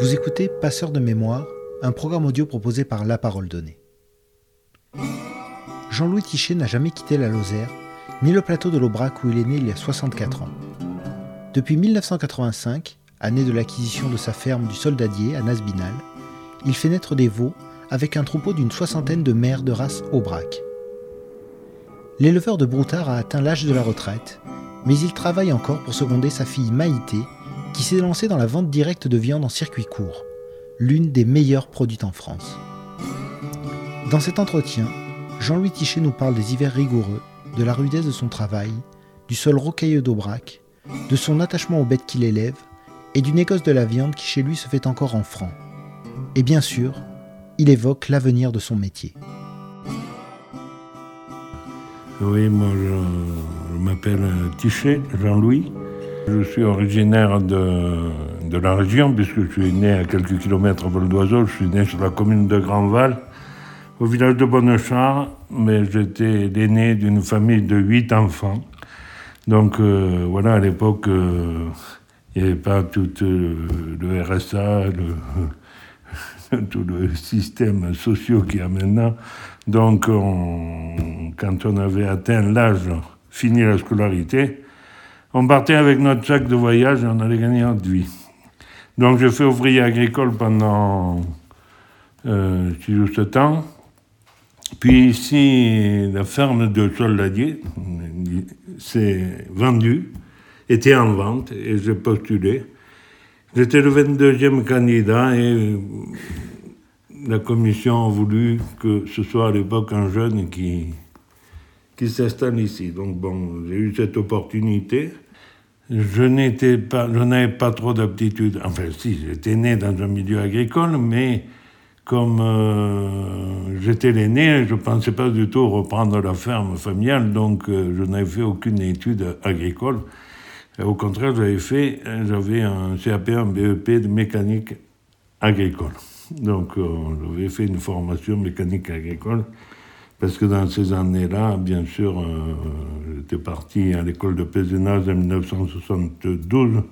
Vous écoutez Passeur de mémoire, un programme audio proposé par La Parole Donnée. Jean-Louis Tichet n'a jamais quitté la Lozère, ni le plateau de l'Aubrac où il est né il y a 64 ans. Depuis 1985, année de l'acquisition de sa ferme du Soldadier à Nasbinal, il fait naître des veaux avec un troupeau d'une soixantaine de mères de race Aubrac. L'éleveur de Broutard a atteint l'âge de la retraite, mais il travaille encore pour seconder sa fille Maïté, qui s'est lancée dans la vente directe de viande en circuit court, l'une des meilleures produites en France. Dans cet entretien, Jean-Louis Tichet nous parle des hivers rigoureux, de la rudesse de son travail, du sol rocailleux d'Aubrac, de son attachement aux bêtes qu'il élève et du négoce de la viande qui chez lui se fait encore en francs. Et bien sûr, il évoque l'avenir de son métier. Oui, moi je, m'appelle Tichet, Jean-Louis. Je suis originaire de, la région puisque je suis né à quelques kilomètres à vol d'oiseau. Je suis né sur la commune de Grandval, au village de Bonnechar, mais j'étais l'aîné d'une famille de huit enfants. Donc euh, voilà, à l'époque, euh, il n'y avait pas tout euh, le RSA, tout le système social qu'il y a maintenant. Donc, quand on avait atteint l'âge, fini la scolarité, on partait avec notre sac de voyage et on allait gagner notre vie. Donc, j'ai fait ouvrier agricole pendant euh, 6 ou 7 ans. Puis ici, la ferme de Soldadier s'est vendue, était en vente, et j'ai postulé. J'étais le 22e candidat et la commission a voulu que ce soit à l'époque un jeune qui, qui s'installe ici. Donc bon, j'ai eu cette opportunité. Je n'étais pas, je n'avais pas trop d'aptitude. Enfin, si, j'étais né dans un milieu agricole, mais comme euh, j'étais l'aîné, je ne pensais pas du tout reprendre la ferme familiale, donc euh, je n'avais fait aucune étude agricole. au contraire, j'avais fait, j'avais un CAP, un BEP de mécanique agricole. Donc, euh, j'avais fait une formation mécanique agricole, parce que dans ces années-là, bien sûr, euh, j'étais parti à l'école de Pézenage en 1972.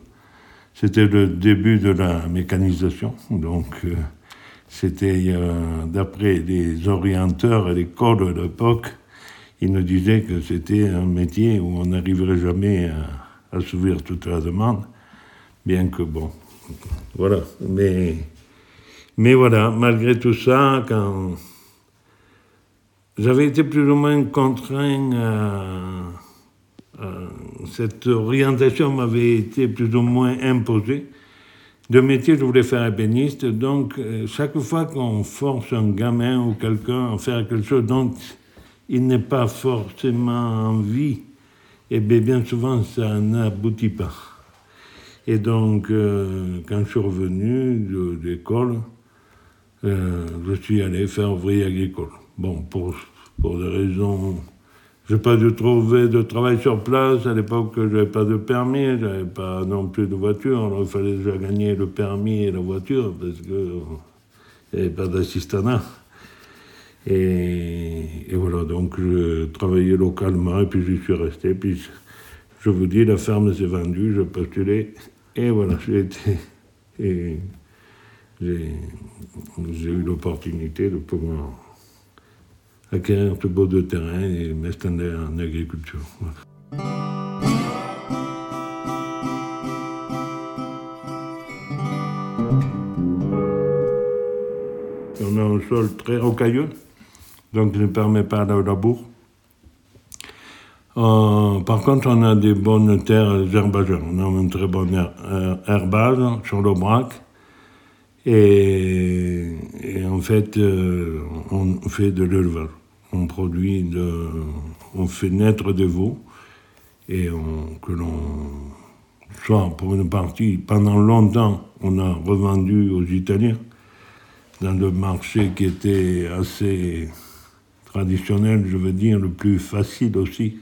C'était le début de la mécanisation. Donc, euh, c'était, d'après les orienteurs à l'école de l'époque, ils nous disaient que c'était un métier où on n'arriverait jamais à, à s'ouvrir toute la demande, bien que bon, voilà. Mais mais voilà, malgré tout ça, quand j'avais été plus ou moins contraint à, cette orientation m'avait été plus ou moins imposée. De métier, je voulais faire ébéniste, donc euh, chaque fois qu'on force un gamin ou quelqu'un à faire quelque chose dont il n'est pas forcément envie, et eh bien, bien souvent ça n'aboutit pas. Et donc, euh, quand je suis revenu de l'école, euh, je suis allé faire ouvrier agricole. Bon, pour, pour des raisons. Je n'ai pas dû trouver de travail sur place. À l'époque, je n'avais pas de permis, je n'avais pas non plus de voiture. Alors, il fallait déjà gagner le permis et la voiture parce qu'il n'y avait pas d'assistanat. Et, et, voilà, donc je travaillais localement et puis j'y suis resté. Puis je vous dis, la ferme s'est vendue, je postulais et voilà, j'ai été. Et, j'ai eu l'opportunité de pouvoir acquérir ce beau de terrain et m'installer en agriculture. On a un sol très rocailleux, donc ne permet pas de labour. Euh, par contre, on a des bonnes terres herbagères. On a une très bonne herbage sur le braque. Et, en fait, euh, on fait de l'élevage. On produit, de, on fait naître des veaux et que l'on, soit pour une partie, pendant longtemps, on a revendu aux Italiens dans le marché qui était assez traditionnel, je veux dire, le plus facile aussi.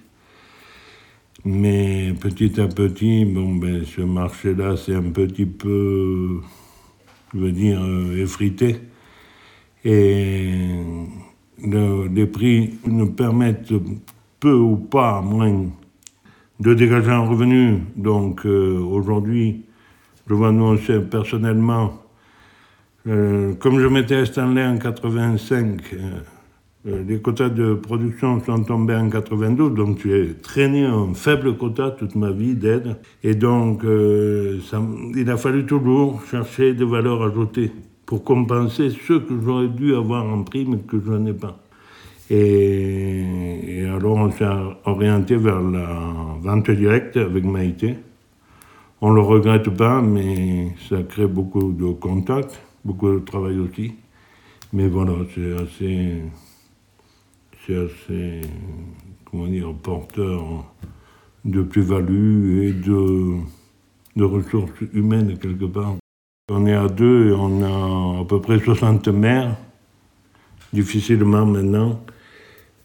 Mais petit à petit, bon, ben, ce marché-là, c'est un petit peu je veux dire, euh, effrité. Et les prix nous permettent peu ou pas moins de dégager un revenu. Donc euh, aujourd'hui, je vois nous personnellement Euh, comme je m'étais installé en 85, euh, les quotas de production sont tombés en 92, donc j'ai traîné un faible quota toute ma vie d'aide. Et donc, il a fallu toujours chercher des valeurs ajoutées pour compenser ce que j'aurais dû avoir en prime que je n'ai pas. Et, alors on s'est orienté vers la vente directe avec Maïté. On ne le regrette pas, mais ça crée beaucoup de contacts, beaucoup de travail aussi. Mais voilà, c'est assez, c'est assez, comment dire, porteur de plus-value et de ressources humaines quelque part. On est à deux et on a à peu près 60 maires, difficilement maintenant.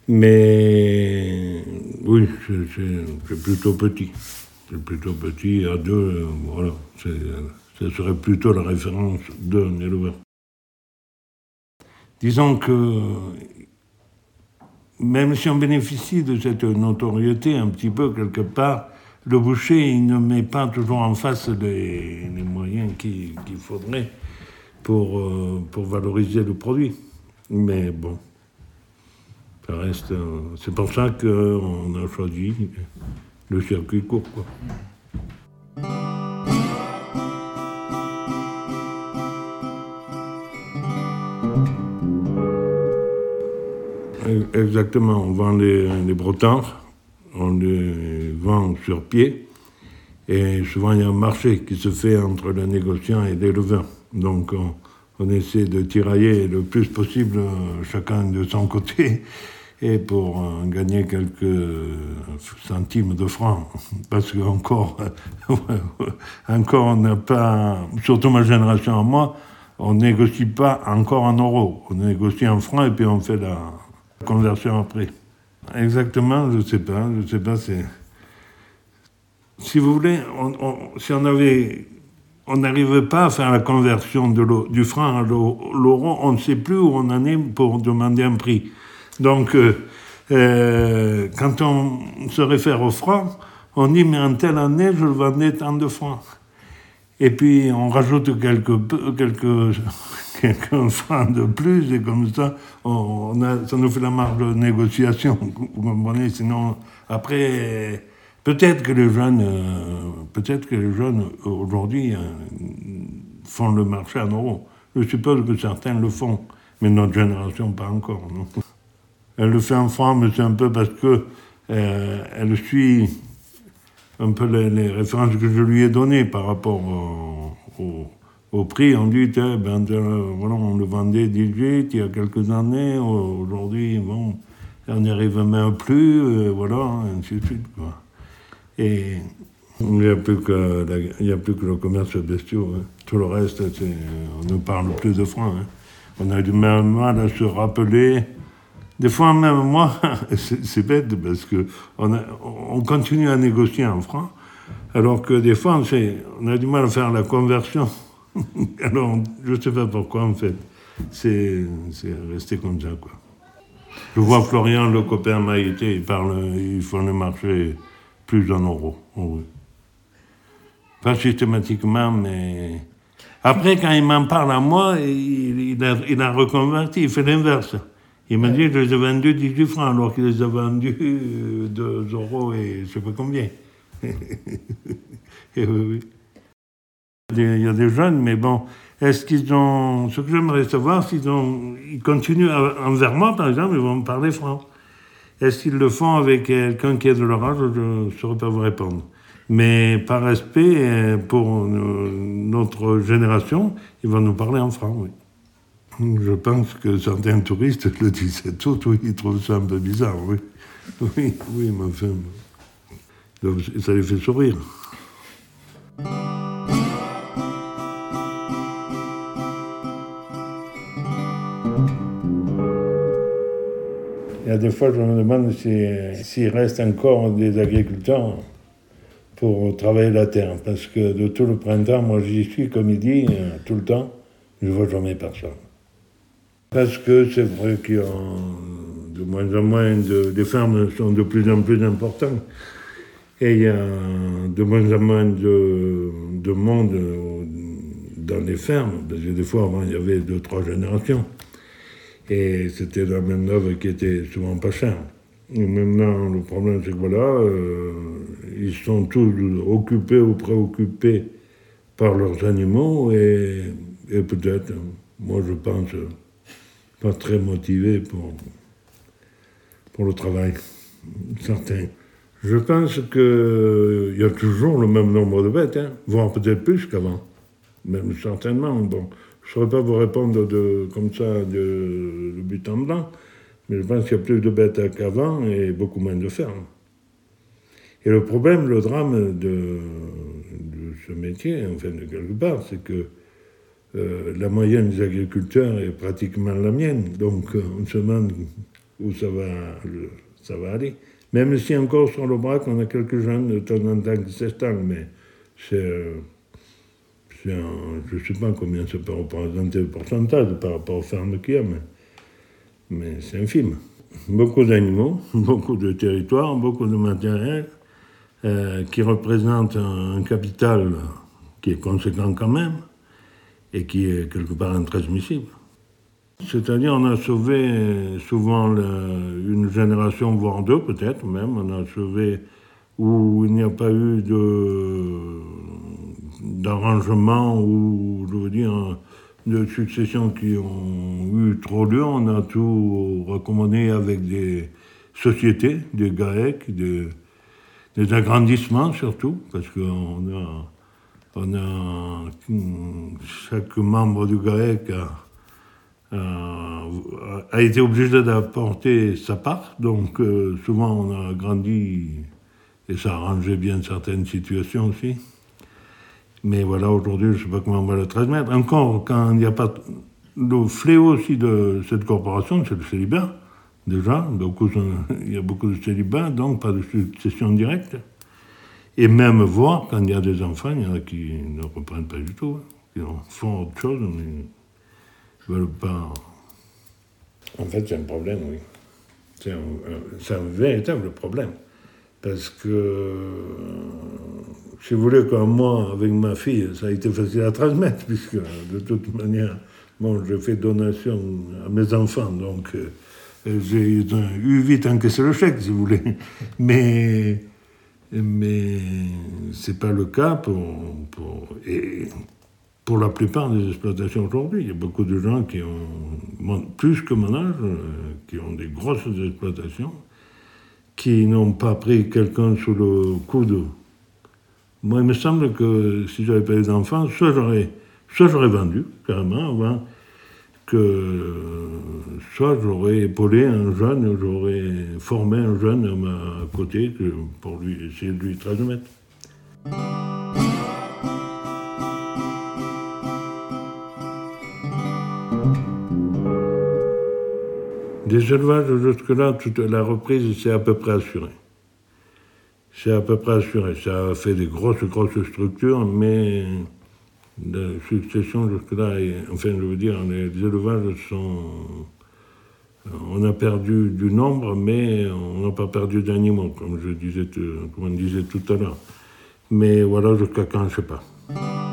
Mais oui, c'est plutôt petit. C'est plutôt petit, à deux, voilà. Ce serait plutôt la référence d'un éleveur. Disons que même si on bénéficie de cette notoriété un petit peu quelque part, le boucher ne met pas toujours en face les, moyens qu'il faudrait pour, euh, pour valoriser le produit. Mais bon, reste. Euh, c'est pour ça qu'on a choisi le circuit court. Quoi. Exactement, on vend les, les brotards, on les vend sur pied, et souvent il y a un marché qui se fait entre le négociant et l'éleveur. Donc on, essaie de tirailler le plus possible euh, chacun de son côté et pour euh, gagner quelques centimes de francs. Parce qu'encore, encore on n'a pas, surtout ma génération à moi, on négocie pas encore en euros. On négocie en francs et puis on fait la conversion après. Exactement, je ne sais pas, je sais pas, c'est... Si vous voulez, si on avait... On n'arrivait pas à faire la conversion du franc à l'euro, on ne sait plus où on en est pour demander un prix. Donc, euh, euh, quand on se réfère au franc, on dit, mais en telle année, je le vendais tant de francs. Et puis, on rajoute quelques, quelques, quelques francs de plus, et comme ça, on ça nous fait la marge de négociation. Vous comprenez? Sinon, après, peut-être que les jeunes, euh, peut-être que les jeunes, aujourd'hui, font le marché en euros. Je suppose que certains le font, mais notre génération, pas encore. Elle le fait en francs, mais c'est un peu parce que euh, elle suit un peu les, références que je lui ai données par rapport au, prix. On dit, ben, voilà, on le vendait 18 il y a quelques années, aujourd'hui, bon, on n'y arrive même plus, euh, voilà, ainsi de suite. Quoi. Et il n'y a, plus que a plus que le commerce bestiaux. Hein. Tout le reste, on ne parle plus de francs. Hein. On a du mal à se rappeler des fois, même moi, c'est bête parce que on, continue à négocier en francs, alors que des fois, on, a du mal à faire la conversion. alors, je ne sais pas pourquoi, en fait. C'est resté comme ça, quoi. Je vois Florian, le copain Maïté, il parle, il faut le marché plus en euros. Oh pas systématiquement, mais. Après, quand il m'en parle à moi, il, a, il a reconverti, il fait l'inverse. Il m'a dit je les ai vendus 18 francs, alors qu'il les a vendus 2 euh, euros et je sais pas combien. et oui, oui. Il y a des jeunes, mais bon, est-ce qu'ils ont. Ce que j'aimerais savoir, s'ils ont. Ils continuent envers moi, par exemple, ils vont me parler franc. Est-ce qu'ils le font avec quelqu'un qui est de leur âge Je ne saurais pas vous répondre. Mais par respect euh, pour notre génération, ils vont nous parler en franc, oui. Je pense que certains touristes le disaient tout, oui, ils trouvent ça un peu bizarre, oui. Oui, oui, mais enfin, ça les fait sourire. Des fois, je me demande s'il reste encore des agriculteurs pour travailler la terre. Parce que de tout le printemps, moi j'y suis, comme il dit, euh, tout le temps, je ne vois jamais personne. Parce que c'est vrai qu'il y a de moins en moins de. Les fermes sont de plus en plus importantes. Et il y a de moins en moins de, monde dans les fermes, parce que des fois avant il y avait deux, trois générations. Et c'était la même œuvre qui était souvent pas chère. Et maintenant, le problème, c'est que voilà, euh, ils sont tous occupés ou préoccupés par leurs animaux et, et peut-être, moi je pense, pas très motivés pour, pour le travail. Certains. Je pense qu'il y a toujours le même nombre de bêtes, hein, voire peut-être plus qu'avant. Même certainement. Bon, je ne saurais pas vous répondre de, comme ça de, but en blanc, mais je pense qu'il y a plus de bêtes qu'avant et beaucoup moins de fermes. Et le problème, le drame de, ce métier, enfin de quelque part, c'est que euh, la moyenne des agriculteurs est pratiquement la mienne. Donc euh, on se demande où ça va, aller. Même si encore sur le braque, on a quelques jeunes de temps en temps qui mais c'est. Euh, je ne sais pas combien ça peut représenter le pourcentage par rapport aux fermes qu'il y a, mais, c'est infime. Beaucoup d'animaux, beaucoup de territoires, beaucoup de matériel, euh, qui représente un, capital qui est conséquent quand même et qui est quelque part intransmissible. C'est-à-dire on a sauvé souvent une génération, voire deux peut-être même, on a sauvé où il n'y a pas eu d'arrangement ou, je veux dire, de successions qui ont eu trop lieu. On a tout recommandé avec des sociétés, des GAEC, des, agrandissements surtout, parce qu'on a, on chaque membre du GAEC a, été obligé d'apporter sa part, donc euh, souvent on a grandi et ça a arrangé bien certaines situations aussi. Mais voilà, aujourd'hui, je ne sais pas comment on va le transmettre. Encore, quand il n'y a pas. Le fléau aussi de cette corporation, c'est le célibat déjà. Il y a beaucoup de célibats, donc pas de succession directe. Et même voir, quand il y a des enfants, il y en a qui ne reprennent pas du tout, qui font autre chose, mais ne veulent pas. En fait, c'est un problème, oui. C'est un, véritable problème. Parce que, si vous voulez, comme moi, avec ma fille, ça a été facile à transmettre, puisque de toute manière, bon, je fais donation à mes enfants, donc. Euh, j'ai eu vite encaissé le chèque, si vous voulez. Mais, mais ce n'est pas le cas pour, pour, et pour la plupart des exploitations aujourd'hui. Il y a beaucoup de gens qui ont, plus que mon âge, euh, qui ont des grosses exploitations, qui n'ont pas pris quelqu'un sous le coude. Moi, il me semble que si j'avais pas eu d'enfants, soit j'aurais, soit j'aurais vendu, carrément, avant que soit j'aurais épaulé un jeune, j'aurais formé un jeune à ma côté pour lui essayer de lui transmettre. Des élevages jusque-là, toute la reprise, c'est à peu près assuré. C'est à peu près assuré. Ça a fait des grosses, grosses structures, mais la succession jusque-là, enfin je veux dire, les élevages sont... On a perdu du nombre, mais on n'a pas perdu d'animaux, comme je disais, comme on disait tout à l'heure. Mais voilà, jusqu'à quand, je ne sais pas.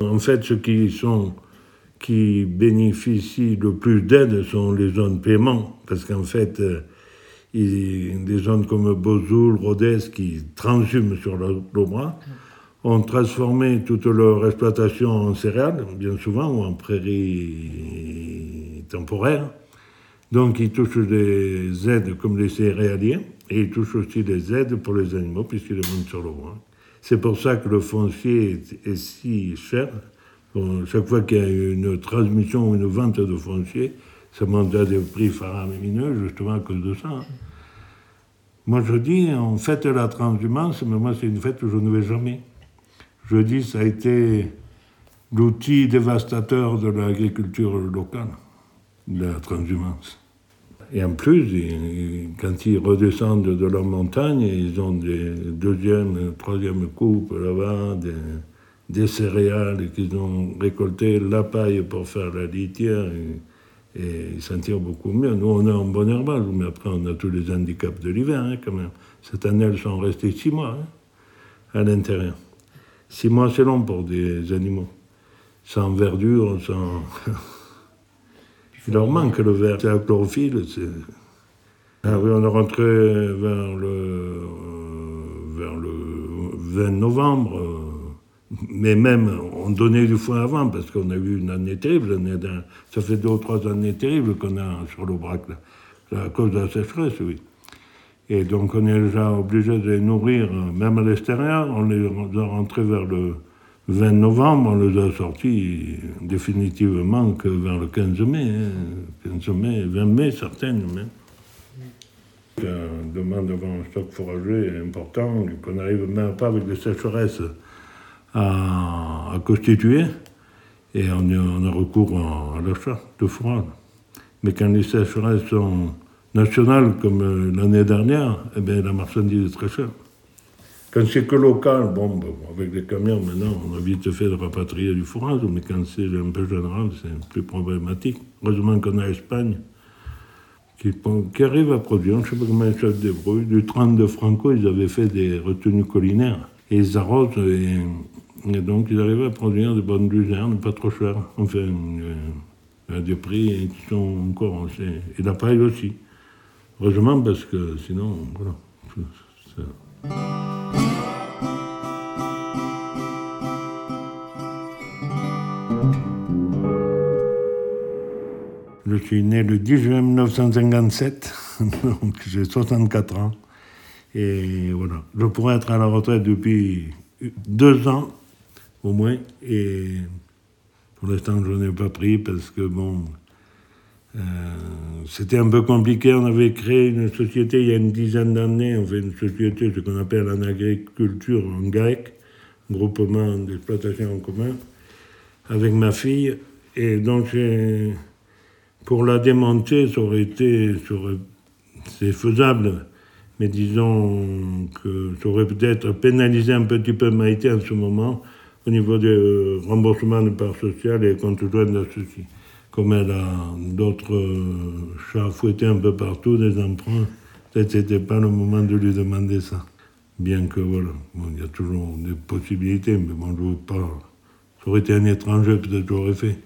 En fait, ceux qui sont bénéficient le plus d'aide sont les zones paiement, parce qu'en fait, euh, des zones comme Bozoul, Rodez, qui transhument sur bras, ont transformé toute leur exploitation en céréales, bien souvent, ou en prairies temporaires. Donc ils touchent des aides comme les céréaliers, et ils touchent aussi des aides pour les animaux, puisqu'ils les sur le bois. C'est pour ça que le foncier est, si cher. chaque fois qu'il y a une transmission ou une vente de foncier, ça monte à des prix faramineux, justement à cause de ça. Hein. Moi, je dis, on fête la transhumance, mais moi, c'est une fête que je ne vais jamais. Je dis, ça a été l'outil dévastateur de l'agriculture locale, la transhumance. Et en plus, quand ils redescendent de leur montagne, ils ont des deuxième, troisième coupes là-bas, des, céréales qu'ils ont récoltées, la paille pour faire la litière, Et ils s'en tirent beaucoup mieux. Nous, on a un bon herbage, mais après, on a tous les handicaps de l'hiver, hein, quand même. Cette année, elles sont restées six mois hein, à l'intérieur. Six mois, c'est long pour des animaux. Sans verdure, sans. Il leur manque le vert. C'est la chlorophylle. Ah oui, on est rentré vers le, euh, vers le 20 novembre. Euh, mais même, on donnait du foin avant, parce qu'on a eu une année terrible. Ça fait deux ou trois années terribles qu'on a sur l'Aubrac, à cause de la sécheresse, oui. Et donc on est déjà obligé de les nourrir, même à l'extérieur. On les a rentrés vers le 20 novembre, on les a sortis définitivement que vers le 15 mai. 15 hein. mai, 20 mai, certaines même. On demande d'avoir un stock fourragé important qu'on n'arrive même pas avec des sécheresses à, constituer. Et on, a recours à, l'achat de fourrage. Mais quand les sécheresses sont nationales comme euh, l'année dernière, eh bien, la marchandise est très chère. Quand c'est que local, bon, avec les camions, maintenant, on a vite fait de rapatrier du fourrage, mais quand c'est un peu général, c'est plus problématique. Heureusement qu'on a l'Espagne qui, arrive à produire, je ne sais pas comment ils se débrouillent, du 30 de Franco, ils avaient fait des retenues collinaires, et ils arrosent, et, donc ils arrivent à produire de bonnes luzernes, pas trop chères, enfin, euh, à des prix qui sont encore, et la paille aussi. Heureusement, parce que sinon, voilà. Je suis né le 10 juin 1957, donc j'ai 64 ans. Et voilà, je pourrais être à la retraite depuis deux ans au moins. Et pour l'instant, je n'ai pas pris parce que, bon, euh, c'était un peu compliqué. On avait créé une société il y a une dizaine d'années. On fait une société, ce qu'on appelle en agriculture en grec, groupement d'exploitation en commun, avec ma fille. Et donc, pour la démonter, ça aurait été. C'est faisable. Mais disons que ça aurait peut-être pénalisé un petit peu Maïté en ce moment au niveau du remboursement de parts sociales et compte joint ceci comme elle a d'autres euh, chats fouettés un peu partout, des emprunts, peut-être c'était pas le moment de lui demander ça. Bien que voilà, il y a toujours des possibilités, mais bon, je veux pas. Ça aurait été un étranger, peut-être j'aurais fait.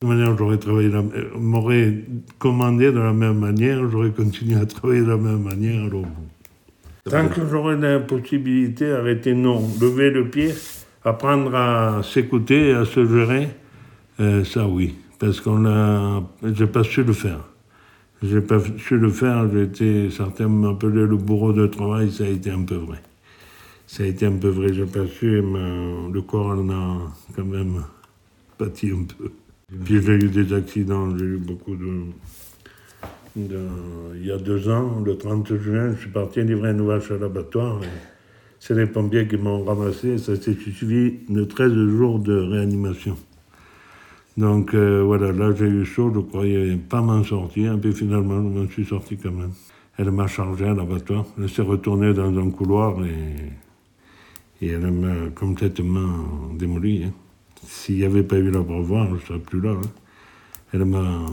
De toute manière, j'aurais travaillé, m'aurait commandé de la même manière, j'aurais continué à travailler de la même manière. Tant que j'aurais la possibilité, arrêter non, lever le pied, apprendre à s'écouter, à se gérer, euh, ça oui parce qu'on a, j'ai pas su le faire. J'ai pas su le faire, été, certains m'appelaient le bourreau de travail, ça a été un peu vrai. Ça a été un peu vrai, j'ai pas su, mais le corps en a quand même pâti un peu. Puis j'ai eu des accidents, j'ai eu beaucoup de, Il y a deux ans, le 30 juin, je suis parti livrer une vache à l'abattoir. C'est les pompiers qui m'ont ramassé, ça s'est suivi de 13 jours de réanimation. Donc euh, voilà, là j'ai eu chaud, je croyais pas m'en sortir, et puis finalement je m'en suis sorti quand même. Elle m'a chargé à l'abattoir, elle s'est retournée dans un couloir et, et elle m'a complètement démoli. Hein. S'il n'y avait pas eu l'abreuvoir, je ne serais plus là. Hein. Elle m'a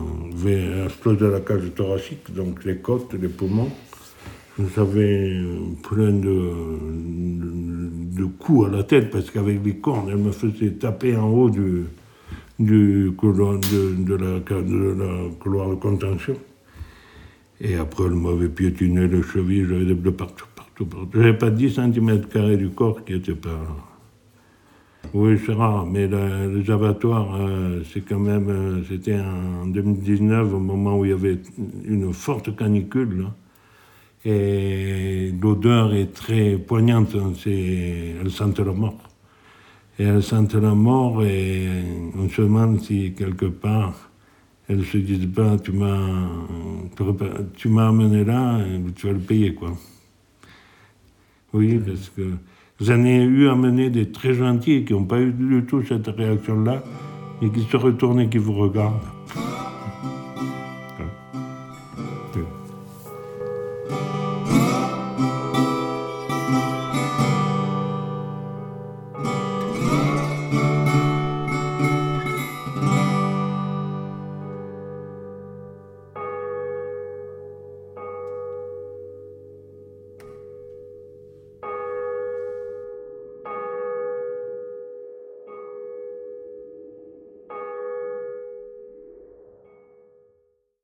explosé la cage thoracique, donc les côtes, les poumons. J'avais plein de, de, de, coups à la tête parce qu'avec les cornes, elle me faisait taper en haut du, du couloir de, la, de la couloir de contention. Et après, elle m'avait piétiné les chevilles, j'avais des bleus partout, partout, partout. J'avais pas 10 cm du corps qui était pas. Oui, c'est rare, mais les abattoirs, euh, c'est quand même. Euh, c'était en 2019, au moment où il y avait une forte canicule. Et l'odeur est très poignante, hein, elle sentait la mort et elles sentent la mort et on se demande si quelque part elles se disent pas tu m'as tu m'as amené là tu vas le payer quoi. Oui, parce que j'en ai eu amené des très gentils qui n'ont pas eu du tout cette réaction-là et qui se retournent et qui vous regardent.